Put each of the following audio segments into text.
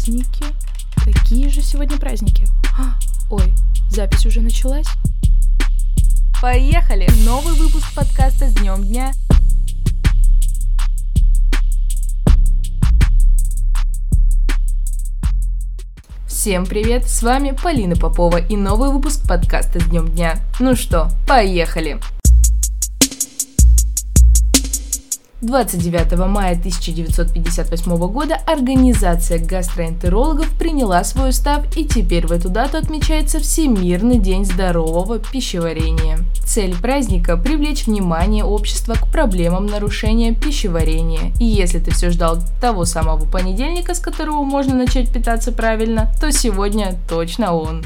Праздники? Какие же сегодня праздники? А, ой, запись уже началась? Поехали! Новый выпуск подкаста с днем дня. Всем привет, с вами Полина Попова и новый выпуск подкаста с днем дня. Ну что, поехали! 29 мая 1958 года организация гастроэнтерологов приняла свой устав и теперь в эту дату отмечается Всемирный день здорового пищеварения. Цель праздника – привлечь внимание общества к проблемам нарушения пищеварения. И если ты все ждал того самого понедельника, с которого можно начать питаться правильно, то сегодня точно он.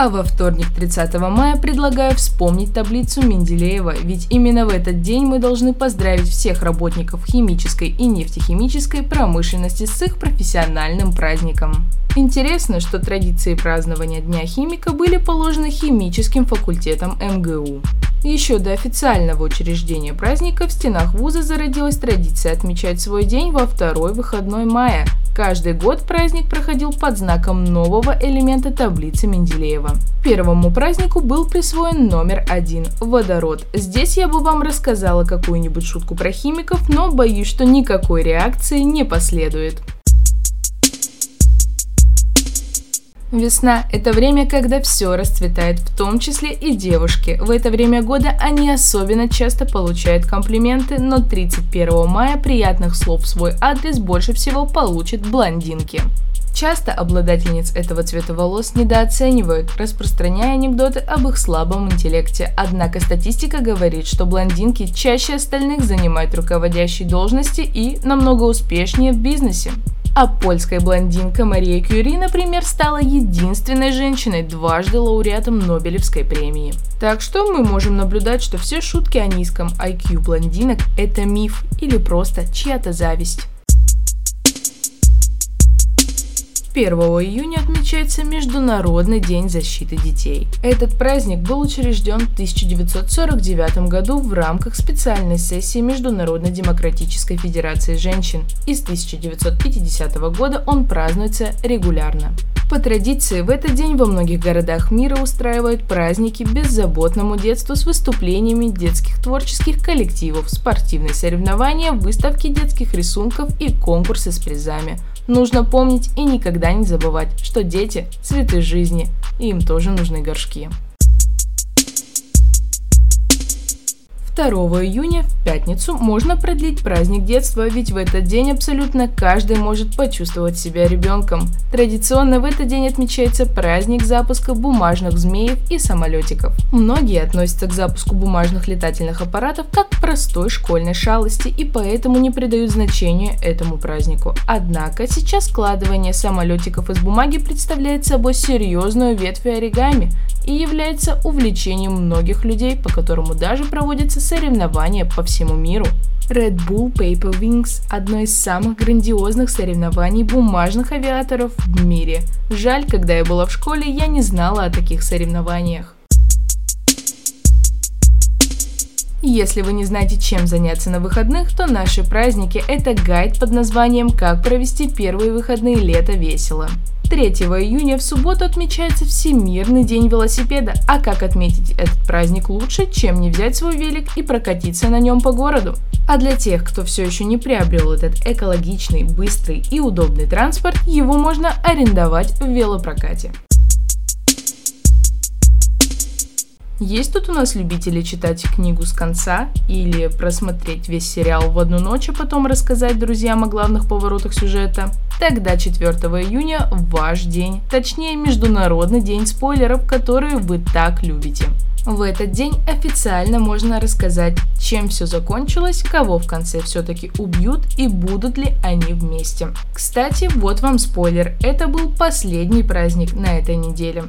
А во вторник 30 мая предлагаю вспомнить таблицу Менделеева, ведь именно в этот день мы должны поздравить всех работников химической и нефтехимической промышленности с их профессиональным праздником. Интересно, что традиции празднования Дня химика были положены химическим факультетом МГУ. Еще до официального учреждения праздника в стенах вуза зародилась традиция отмечать свой день во второй выходной мая, Каждый год праздник проходил под знаком нового элемента таблицы Менделеева. Первому празднику был присвоен номер один – водород. Здесь я бы вам рассказала какую-нибудь шутку про химиков, но боюсь, что никакой реакции не последует. Весна – это время, когда все расцветает, в том числе и девушки. В это время года они особенно часто получают комплименты, но 31 мая приятных слов в свой адрес больше всего получат блондинки. Часто обладательниц этого цвета волос недооценивают, распространяя анекдоты об их слабом интеллекте. Однако статистика говорит, что блондинки чаще остальных занимают руководящие должности и намного успешнее в бизнесе. А польская блондинка Мария Кюри, например, стала единственной женщиной, дважды лауреатом Нобелевской премии. Так что мы можем наблюдать, что все шутки о низком IQ блондинок – это миф или просто чья-то зависть. 1 июня отмечается Международный день защиты детей. Этот праздник был учрежден в 1949 году в рамках специальной сессии Международной демократической федерации женщин, и с 1950 года он празднуется регулярно. По традиции, в этот день во многих городах мира устраивают праздники беззаботному детству с выступлениями детских творческих коллективов, спортивные соревнования, выставки детских рисунков и конкурсы с призами. Нужно помнить и никогда не забывать, что дети – цветы жизни, и им тоже нужны горшки. 2 июня, в пятницу, можно продлить праздник детства, ведь в этот день абсолютно каждый может почувствовать себя ребенком. Традиционно в этот день отмечается праздник запуска бумажных змеев и самолетиков. Многие относятся к запуску бумажных летательных аппаратов как к простой школьной шалости и поэтому не придают значения этому празднику. Однако сейчас складывание самолетиков из бумаги представляет собой серьезную ветвь оригами и является увлечением многих людей, по которому даже проводятся соревнования по всему миру. Red Bull Paper Wings – одно из самых грандиозных соревнований бумажных авиаторов в мире. Жаль, когда я была в школе, я не знала о таких соревнованиях. Если вы не знаете, чем заняться на выходных, то наши праздники – это гайд под названием «Как провести первые выходные лета весело». 3 июня в субботу отмечается Всемирный день велосипеда. А как отметить этот праздник лучше, чем не взять свой велик и прокатиться на нем по городу? А для тех, кто все еще не приобрел этот экологичный, быстрый и удобный транспорт, его можно арендовать в велопрокате. Есть тут у нас любители читать книгу с конца или просмотреть весь сериал в одну ночь, а потом рассказать друзьям о главных поворотах сюжета? Тогда 4 июня ваш день, точнее Международный день спойлеров, которые вы так любите. В этот день официально можно рассказать, чем все закончилось, кого в конце все-таки убьют и будут ли они вместе. Кстати, вот вам спойлер, это был последний праздник на этой неделе.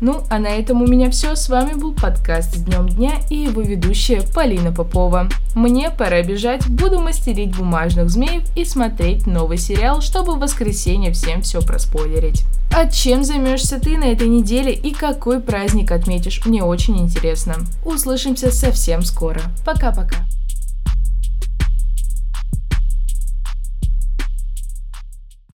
Ну, а на этом у меня все. С вами был подкаст с днем дня и его ведущая Полина Попова. Мне пора бежать, буду мастерить бумажных змеев и смотреть новый сериал, чтобы в воскресенье всем все проспойлерить. А чем займешься ты на этой неделе и какой праздник отметишь, мне очень интересно. Услышимся совсем скоро. Пока-пока.